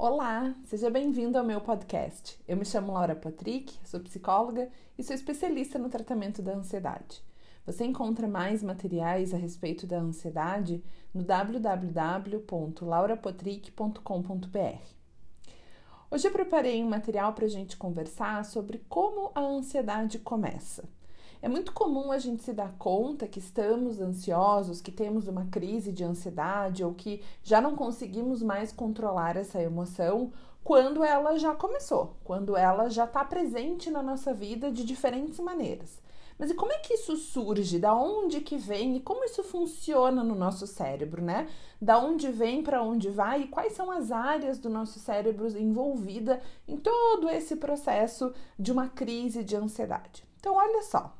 Olá, seja bem-vindo ao meu podcast. Eu me chamo Laura Patrick, sou psicóloga e sou especialista no tratamento da ansiedade. Você encontra mais materiais a respeito da ansiedade no www.laurapatrick.com.br. Hoje eu preparei um material para a gente conversar sobre como a ansiedade começa. É muito comum a gente se dar conta que estamos ansiosos, que temos uma crise de ansiedade ou que já não conseguimos mais controlar essa emoção quando ela já começou, quando ela já está presente na nossa vida de diferentes maneiras. Mas e como é que isso surge? Da onde que vem e como isso funciona no nosso cérebro, né? Da onde vem, para onde vai e quais são as áreas do nosso cérebro envolvida em todo esse processo de uma crise de ansiedade. Então, olha só.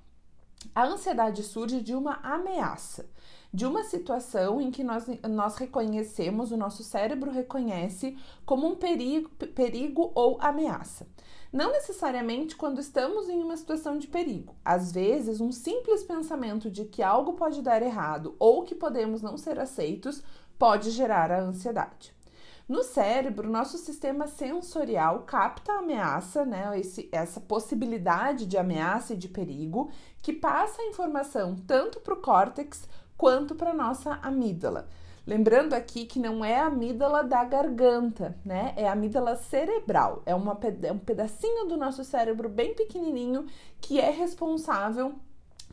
A ansiedade surge de uma ameaça, de uma situação em que nós, nós reconhecemos, o nosso cérebro reconhece como um perigo, perigo ou ameaça. Não necessariamente quando estamos em uma situação de perigo. Às vezes, um simples pensamento de que algo pode dar errado ou que podemos não ser aceitos pode gerar a ansiedade. No cérebro, nosso sistema sensorial capta a ameaça, né, esse, essa possibilidade de ameaça e de perigo, que passa a informação tanto para o córtex quanto para a nossa amígdala. Lembrando aqui que não é a amígdala da garganta, né? É a amígdala cerebral. É, uma, é um pedacinho do nosso cérebro bem pequenininho que é responsável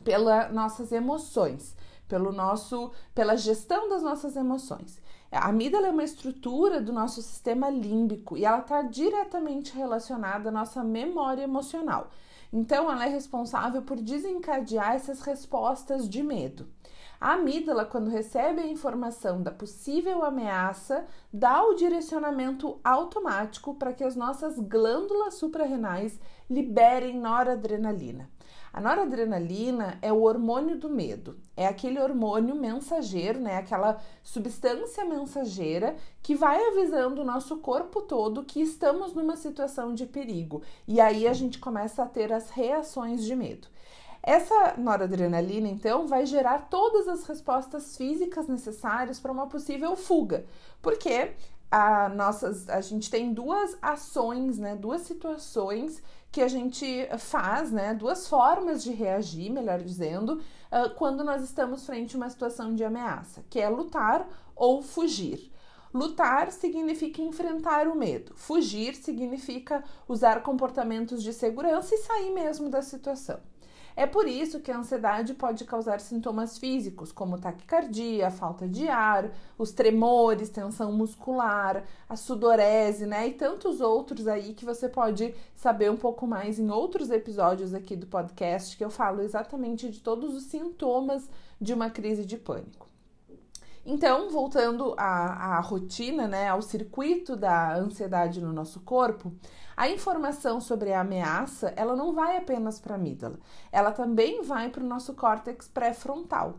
pelas nossas emoções, pelo nosso, pela gestão das nossas emoções. A amígdala é uma estrutura do nosso sistema límbico e ela está diretamente relacionada à nossa memória emocional. Então, ela é responsável por desencadear essas respostas de medo. A amígdala, quando recebe a informação da possível ameaça, dá o direcionamento automático para que as nossas glândulas suprarrenais liberem noradrenalina. A noradrenalina é o hormônio do medo. É aquele hormônio mensageiro, né? Aquela substância mensageira que vai avisando o nosso corpo todo que estamos numa situação de perigo. E aí a gente começa a ter as reações de medo. Essa noradrenalina, então, vai gerar todas as respostas físicas necessárias para uma possível fuga, porque a, nossas, a gente tem duas ações, né, duas situações que a gente faz, né, duas formas de reagir, melhor dizendo, uh, quando nós estamos frente a uma situação de ameaça, que é lutar ou fugir. Lutar significa enfrentar o medo, fugir significa usar comportamentos de segurança e sair mesmo da situação. É por isso que a ansiedade pode causar sintomas físicos, como taquicardia, falta de ar, os tremores, tensão muscular, a sudorese, né? E tantos outros aí que você pode saber um pouco mais em outros episódios aqui do podcast, que eu falo exatamente de todos os sintomas de uma crise de pânico. Então, voltando à, à, rotina, né, ao circuito da ansiedade no nosso corpo, a informação sobre a ameaça, ela não vai apenas para a amígdala, ela também vai para o nosso córtex pré-frontal.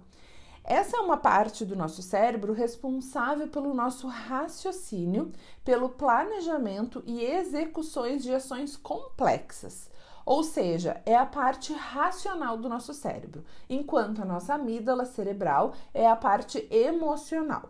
Essa é uma parte do nosso cérebro responsável pelo nosso raciocínio, pelo planejamento e execuções de ações complexas. Ou seja, é a parte racional do nosso cérebro, enquanto a nossa amígdala cerebral é a parte emocional.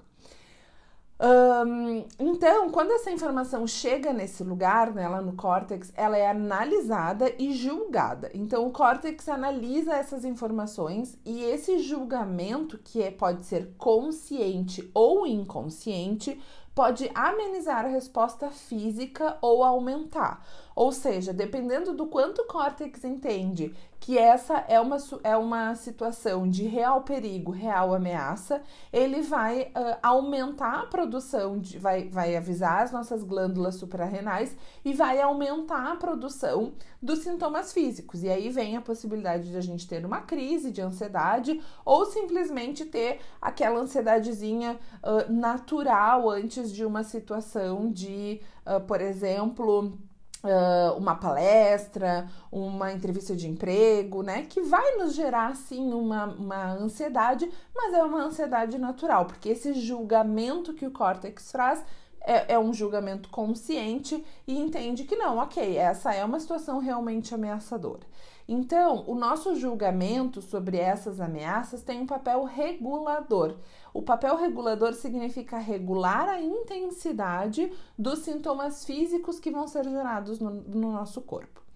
Então, quando essa informação chega nesse lugar, né, lá no córtex, ela é analisada e julgada. Então, o córtex analisa essas informações e esse julgamento, que é, pode ser consciente ou inconsciente, pode amenizar a resposta física ou aumentar. Ou seja, dependendo do quanto o córtex entende que essa é uma, é uma situação de real perigo, real ameaça, ele vai uh, aumentar a produção, de, vai, vai avisar as nossas glândulas suprarrenais e vai aumentar a produção dos sintomas físicos. E aí vem a possibilidade de a gente ter uma crise de ansiedade ou simplesmente ter aquela ansiedadezinha uh, natural antes de uma situação de, uh, por exemplo, Uh, uma palestra, uma entrevista de emprego, né? Que vai nos gerar, sim, uma, uma ansiedade, mas é uma ansiedade natural, porque esse julgamento que o córtex faz é, é um julgamento consciente e entende que não, ok, essa é uma situação realmente ameaçadora. Então, o nosso julgamento sobre essas ameaças tem um papel regulador. O papel regulador significa regular a intensidade dos sintomas físicos que vão ser gerados no, no nosso corpo.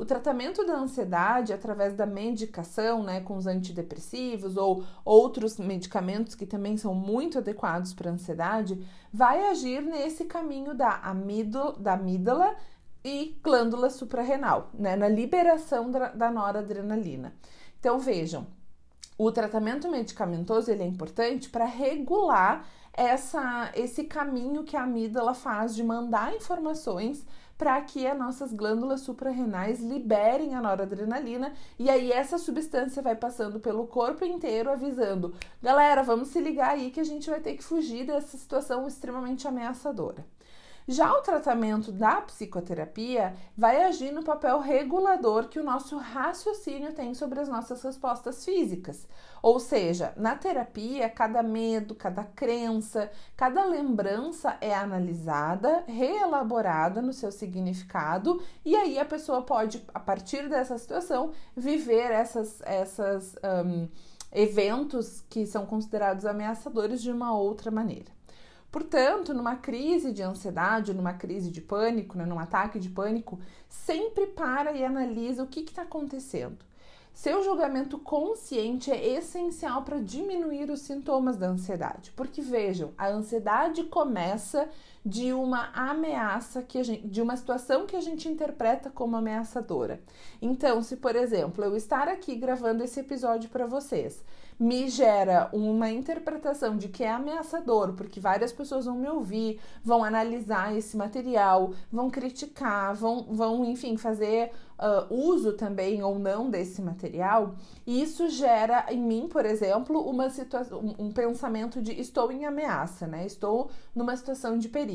O tratamento da ansiedade através da medicação, né, com os antidepressivos ou outros medicamentos que também são muito adequados para a ansiedade, vai agir nesse caminho da, amígdala, da amígdala e glândula suprarrenal, né, na liberação da, da noradrenalina. Então vejam, o tratamento medicamentoso ele é importante para regular essa, esse caminho que a amígdala faz de mandar informações para que as nossas glândulas suprarrenais liberem a noradrenalina e aí essa substância vai passando pelo corpo inteiro avisando: galera, vamos se ligar aí que a gente vai ter que fugir dessa situação extremamente ameaçadora. Já o tratamento da psicoterapia vai agir no papel regulador que o nosso raciocínio tem sobre as nossas respostas físicas. Ou seja, na terapia, cada medo, cada crença, cada lembrança é analisada, reelaborada no seu significado, e aí a pessoa pode, a partir dessa situação, viver essas, essas um, eventos que são considerados ameaçadores de uma outra maneira. Portanto, numa crise de ansiedade, numa crise de pânico, né, num ataque de pânico, sempre para e analisa o que está acontecendo. Seu julgamento consciente é essencial para diminuir os sintomas da ansiedade, porque vejam, a ansiedade começa de uma ameaça que gente, de uma situação que a gente interpreta como ameaçadora. Então, se por exemplo, eu estar aqui gravando esse episódio para vocês, me gera uma interpretação de que é ameaçador, porque várias pessoas vão me ouvir, vão analisar esse material, vão criticar, vão, vão enfim, fazer uh, uso também ou não desse material, e isso gera em mim, por exemplo, uma situação, um pensamento de estou em ameaça, né? Estou numa situação de perigo.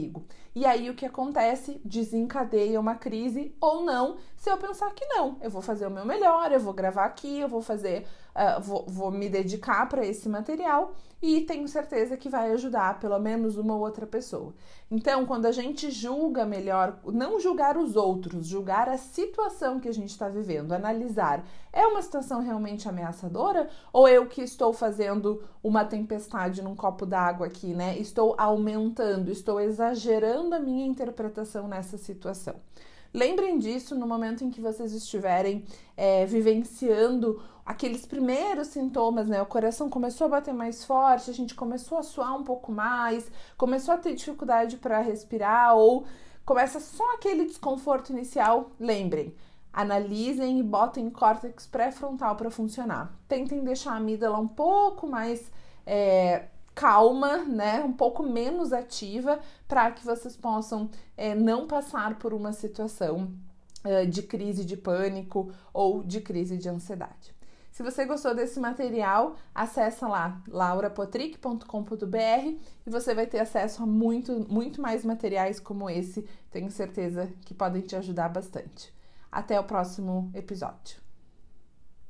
E aí o que acontece? Desencadeia uma crise ou não, se eu pensar que não, eu vou fazer o meu melhor, eu vou gravar aqui, eu vou fazer uh, vou, vou me dedicar para esse material e tenho certeza que vai ajudar pelo menos uma outra pessoa. Então, quando a gente julga melhor, não julgar os outros, julgar a situação que a gente está vivendo, analisar, é uma situação realmente ameaçadora ou eu que estou fazendo uma tempestade num copo d'água aqui, né? Estou aumentando, estou exagerando a minha interpretação nessa situação. Lembrem disso no momento em que vocês estiverem é, vivenciando aqueles primeiros sintomas, né? O coração começou a bater mais forte, a gente começou a suar um pouco mais, começou a ter dificuldade para respirar ou começa só aquele desconforto inicial. Lembrem, analisem e botem córtex pré-frontal para funcionar. Tentem deixar a amígdala um pouco mais é, calma, né, um pouco menos ativa, para que vocês possam é, não passar por uma situação é, de crise de pânico ou de crise de ansiedade. Se você gostou desse material, acessa lá laurapotrick.com.br e você vai ter acesso a muito, muito mais materiais como esse. Tenho certeza que podem te ajudar bastante. Até o próximo episódio.